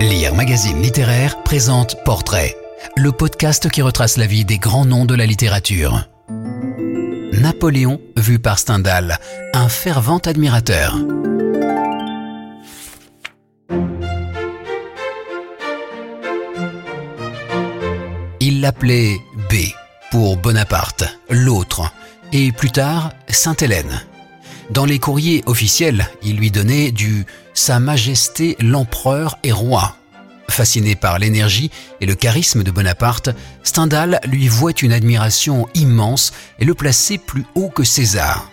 Lire Magazine Littéraire présente Portrait, le podcast qui retrace la vie des grands noms de la littérature. Napoléon vu par Stendhal, un fervent admirateur. Il l'appelait B pour Bonaparte, l'autre, et plus tard Sainte-Hélène. Dans les courriers officiels, il lui donnait du Sa Majesté l'Empereur et Roi. Fasciné par l'énergie et le charisme de Bonaparte, Stendhal lui vouait une admiration immense et le plaçait plus haut que César.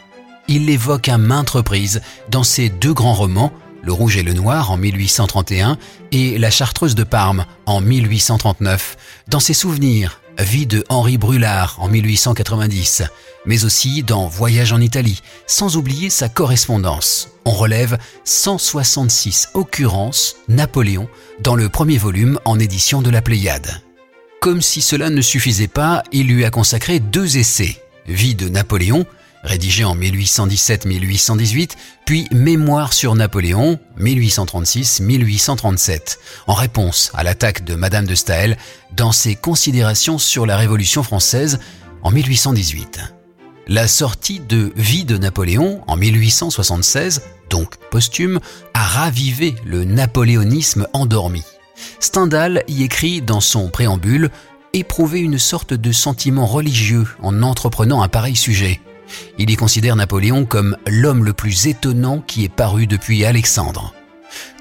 Il l'évoque à maintes reprises dans ses deux grands romans, Le Rouge et le Noir en 1831 et La Chartreuse de Parme en 1839, dans ses souvenirs Vie de Henri Brulard en 1890, mais aussi dans Voyage en Italie, sans oublier sa correspondance. On relève 166 occurrences Napoléon dans le premier volume en édition de la Pléiade. Comme si cela ne suffisait pas, il lui a consacré deux essais. Vie de Napoléon, rédigé en 1817-1818, puis Mémoire sur Napoléon, 1836-1837, en réponse à l'attaque de Madame de Staël dans ses considérations sur la Révolution française en 1818. La sortie de Vie de Napoléon en 1876, donc posthume, a ravivé le napoléonisme endormi. Stendhal y écrit dans son préambule éprouver une sorte de sentiment religieux en entreprenant un pareil sujet. Il y considère Napoléon comme l'homme le plus étonnant qui est paru depuis Alexandre.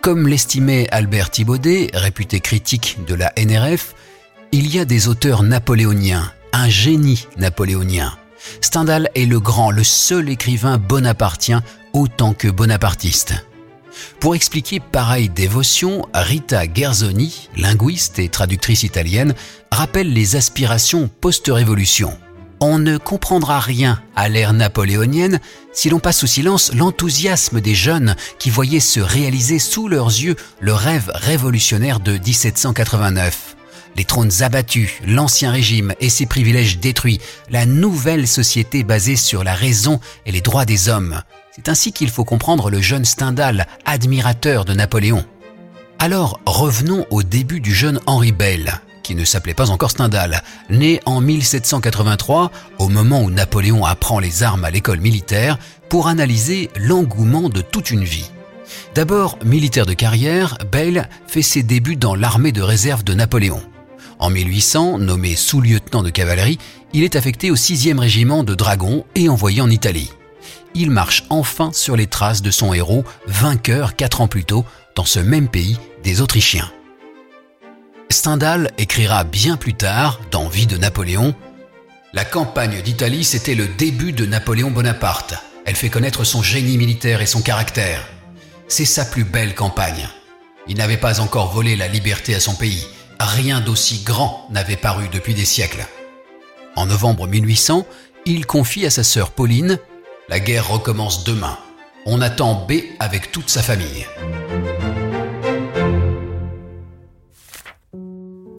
Comme l'estimait Albert Thibaudet, réputé critique de la NRF, il y a des auteurs napoléoniens, un génie napoléonien. Stendhal est le grand, le seul écrivain bonapartien autant que bonapartiste. Pour expliquer pareille dévotion, Rita Gerzoni, linguiste et traductrice italienne, rappelle les aspirations post-révolution. On ne comprendra rien à l'ère napoléonienne si l'on passe sous silence l'enthousiasme des jeunes qui voyaient se réaliser sous leurs yeux le rêve révolutionnaire de 1789. Les trônes abattus, l'ancien régime et ses privilèges détruits, la nouvelle société basée sur la raison et les droits des hommes. C'est ainsi qu'il faut comprendre le jeune Stendhal, admirateur de Napoléon. Alors revenons au début du jeune Henri Bell qui ne s'appelait pas encore Stendhal, né en 1783, au moment où Napoléon apprend les armes à l'école militaire, pour analyser l'engouement de toute une vie. D'abord militaire de carrière, Bale fait ses débuts dans l'armée de réserve de Napoléon. En 1800, nommé sous-lieutenant de cavalerie, il est affecté au 6e régiment de dragons et envoyé en Italie. Il marche enfin sur les traces de son héros, vainqueur quatre ans plus tôt, dans ce même pays des Autrichiens. Stendhal écrira bien plus tard, dans Vie de Napoléon, La campagne d'Italie, c'était le début de Napoléon Bonaparte. Elle fait connaître son génie militaire et son caractère. C'est sa plus belle campagne. Il n'avait pas encore volé la liberté à son pays. Rien d'aussi grand n'avait paru depuis des siècles. En novembre 1800, il confie à sa sœur Pauline La guerre recommence demain. On attend B avec toute sa famille.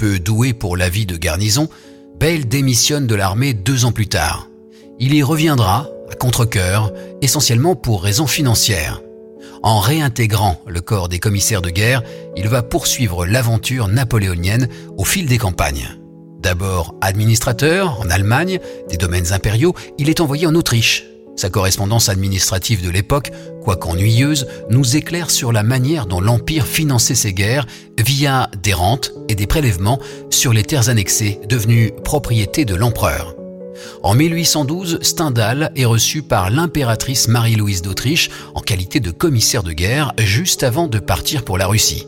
peu doué pour la vie de garnison, Bale démissionne de l'armée deux ans plus tard. Il y reviendra, à contre-coeur, essentiellement pour raisons financières. En réintégrant le corps des commissaires de guerre, il va poursuivre l'aventure napoléonienne au fil des campagnes. D'abord administrateur en Allemagne des domaines impériaux, il est envoyé en Autriche, sa correspondance administrative de l'époque, quoique ennuyeuse, nous éclaire sur la manière dont l'Empire finançait ses guerres via des rentes et des prélèvements sur les terres annexées devenues propriété de l'empereur. En 1812, Stendhal est reçu par l'impératrice Marie-Louise d'Autriche en qualité de commissaire de guerre juste avant de partir pour la Russie.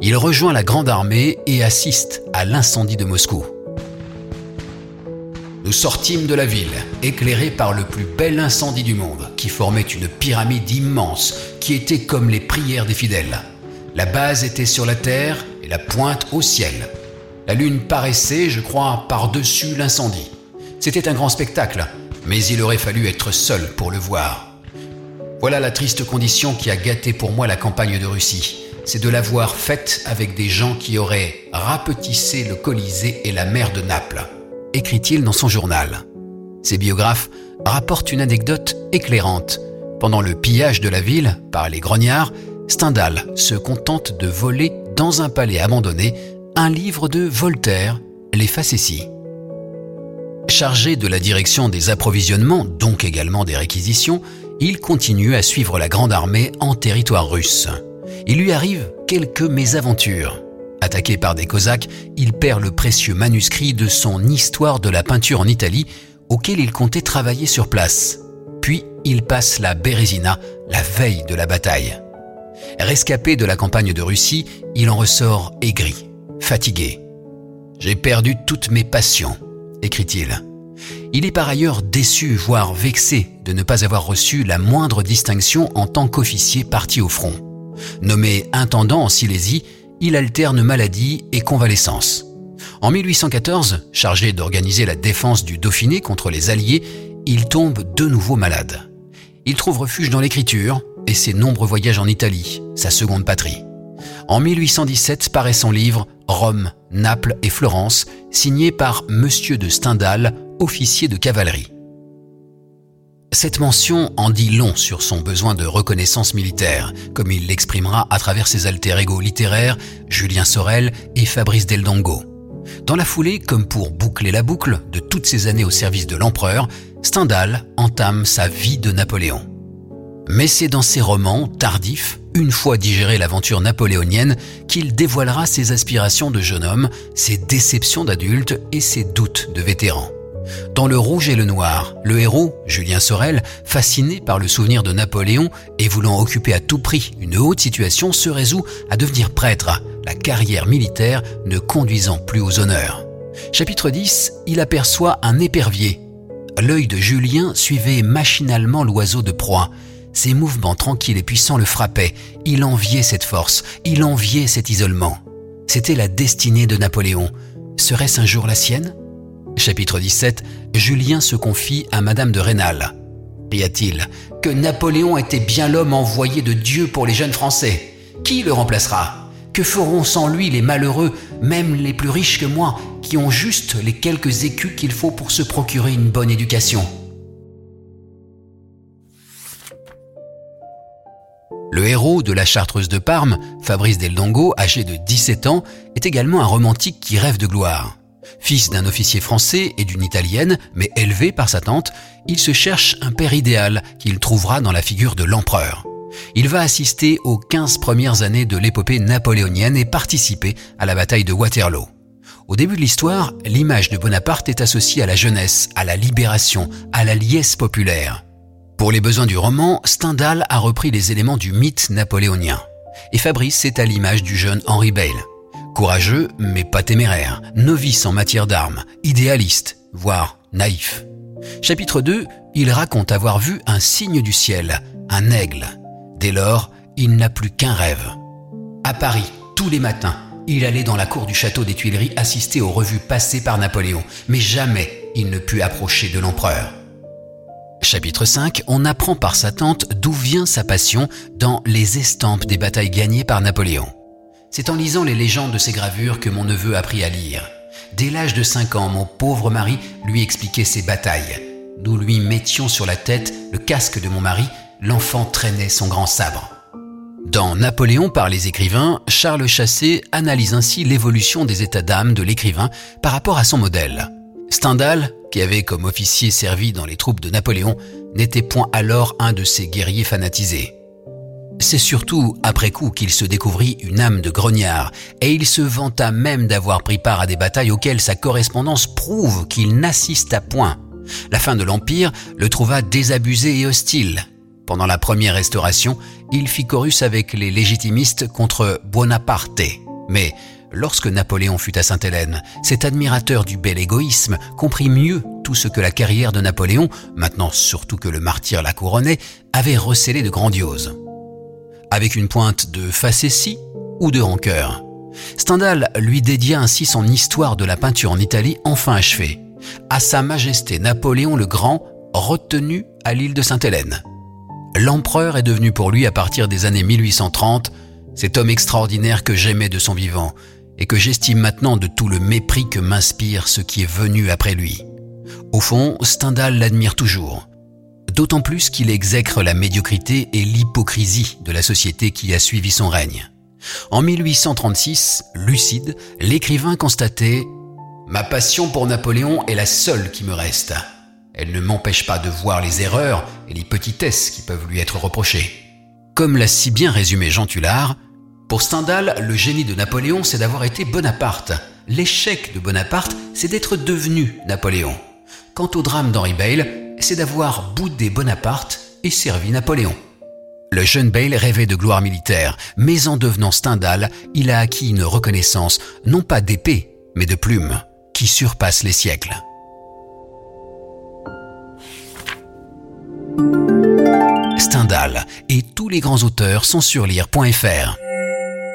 Il rejoint la Grande Armée et assiste à l'incendie de Moscou. Nous sortîmes de la ville, éclairés par le plus bel incendie du monde, qui formait une pyramide immense, qui était comme les prières des fidèles. La base était sur la terre et la pointe au ciel. La lune paraissait, je crois, par-dessus l'incendie. C'était un grand spectacle, mais il aurait fallu être seul pour le voir. Voilà la triste condition qui a gâté pour moi la campagne de Russie. C'est de l'avoir faite avec des gens qui auraient rapetissé le Colisée et la mer de Naples écrit-il dans son journal. Ses biographes rapportent une anecdote éclairante. Pendant le pillage de la ville par les grognards, Stendhal se contente de voler dans un palais abandonné, un livre de Voltaire, Les Facéties. Chargé de la direction des approvisionnements, donc également des réquisitions, il continue à suivre la Grande Armée en territoire russe. Il lui arrive quelques mésaventures. Attaqué par des Cosaques, il perd le précieux manuscrit de son Histoire de la peinture en Italie, auquel il comptait travailler sur place. Puis il passe la Bérésina, la veille de la bataille. Rescapé de la campagne de Russie, il en ressort aigri, fatigué. J'ai perdu toutes mes passions, écrit-il. Il est par ailleurs déçu, voire vexé, de ne pas avoir reçu la moindre distinction en tant qu'officier parti au front. Nommé intendant en Silésie, il alterne maladie et convalescence. En 1814, chargé d'organiser la défense du Dauphiné contre les Alliés, il tombe de nouveau malade. Il trouve refuge dans l'écriture et ses nombreux voyages en Italie, sa seconde patrie. En 1817 paraît son livre Rome, Naples et Florence, signé par Monsieur de Stendhal, officier de cavalerie. Cette mention en dit long sur son besoin de reconnaissance militaire, comme il l'exprimera à travers ses alter ego littéraires, Julien Sorel et Fabrice Del Dongo. Dans la foulée, comme pour boucler la boucle de toutes ces années au service de l'empereur, Stendhal entame sa vie de Napoléon. Mais c'est dans ses romans tardifs, une fois digéré l'aventure napoléonienne, qu'il dévoilera ses aspirations de jeune homme, ses déceptions d'adulte et ses doutes de vétéran. Dans Le Rouge et le Noir, le héros, Julien Sorel, fasciné par le souvenir de Napoléon et voulant occuper à tout prix une haute situation, se résout à devenir prêtre, la carrière militaire ne conduisant plus aux honneurs. Chapitre 10, il aperçoit un épervier. L'œil de Julien suivait machinalement l'oiseau de proie. Ses mouvements tranquilles et puissants le frappaient. Il enviait cette force, il enviait cet isolement. C'était la destinée de Napoléon. Serait-ce un jour la sienne? Chapitre 17 Julien se confie à Madame de Rênal. Y a-t-il que Napoléon était bien l'homme envoyé de Dieu pour les jeunes Français? Qui le remplacera? Que feront sans lui les malheureux, même les plus riches que moi, qui ont juste les quelques écus qu'il faut pour se procurer une bonne éducation? Le héros de la Chartreuse de Parme, Fabrice Del Dongo, âgé de 17 ans, est également un romantique qui rêve de gloire. Fils d'un officier français et d'une italienne, mais élevé par sa tante, il se cherche un père idéal qu'il trouvera dans la figure de l'empereur. Il va assister aux 15 premières années de l'épopée napoléonienne et participer à la bataille de Waterloo. Au début de l'histoire, l'image de Bonaparte est associée à la jeunesse, à la libération, à la liesse populaire. Pour les besoins du roman, Stendhal a repris les éléments du mythe napoléonien. Et Fabrice est à l'image du jeune Henry Bale. Courageux, mais pas téméraire, novice en matière d'armes, idéaliste, voire naïf. Chapitre 2, il raconte avoir vu un signe du ciel, un aigle. Dès lors, il n'a plus qu'un rêve. À Paris, tous les matins, il allait dans la cour du château des Tuileries assister aux revues passées par Napoléon, mais jamais il ne put approcher de l'empereur. Chapitre 5, on apprend par sa tante d'où vient sa passion dans les estampes des batailles gagnées par Napoléon. C'est en lisant les légendes de ces gravures que mon neveu apprit à lire. Dès l'âge de 5 ans, mon pauvre mari lui expliquait ses batailles. Nous lui mettions sur la tête le casque de mon mari, l'enfant traînait son grand sabre. Dans Napoléon par les écrivains, Charles Chassé analyse ainsi l'évolution des états d'âme de l'écrivain par rapport à son modèle. Stendhal, qui avait comme officier servi dans les troupes de Napoléon, n'était point alors un de ces guerriers fanatisés. C'est surtout après coup qu'il se découvrit une âme de grognard, et il se vanta même d'avoir pris part à des batailles auxquelles sa correspondance prouve qu'il n'assista point. La fin de l'Empire le trouva désabusé et hostile. Pendant la première restauration, il fit chorus avec les légitimistes contre Bonaparte. Mais Lorsque Napoléon fut à Sainte-Hélène, cet admirateur du bel égoïsme comprit mieux tout ce que la carrière de Napoléon, maintenant surtout que le martyr la couronnait, avait recélé de grandiose. Avec une pointe de facétie ou de rancœur. Stendhal lui dédia ainsi son histoire de la peinture en Italie enfin achevée, à Sa Majesté Napoléon le Grand, retenu à l'île de Sainte-Hélène. L'empereur est devenu pour lui à partir des années 1830 cet homme extraordinaire que j'aimais de son vivant, et que j'estime maintenant de tout le mépris que m'inspire ce qui est venu après lui. Au fond, Stendhal l'admire toujours, d'autant plus qu'il exècre la médiocrité et l'hypocrisie de la société qui a suivi son règne. En 1836, lucide, l'écrivain constatait ⁇ Ma passion pour Napoléon est la seule qui me reste. Elle ne m'empêche pas de voir les erreurs et les petitesses qui peuvent lui être reprochées. Comme l'a si bien résumé Jean Tullard, pour Stendhal, le génie de Napoléon, c'est d'avoir été Bonaparte. L'échec de Bonaparte, c'est d'être devenu Napoléon. Quant au drame d'Henri Bale, c'est d'avoir boudé Bonaparte et servi Napoléon. Le jeune Bale rêvait de gloire militaire, mais en devenant Stendhal, il a acquis une reconnaissance, non pas d'épée, mais de plume, qui surpasse les siècles. Stendhal et tous les grands auteurs sont sur lire.fr.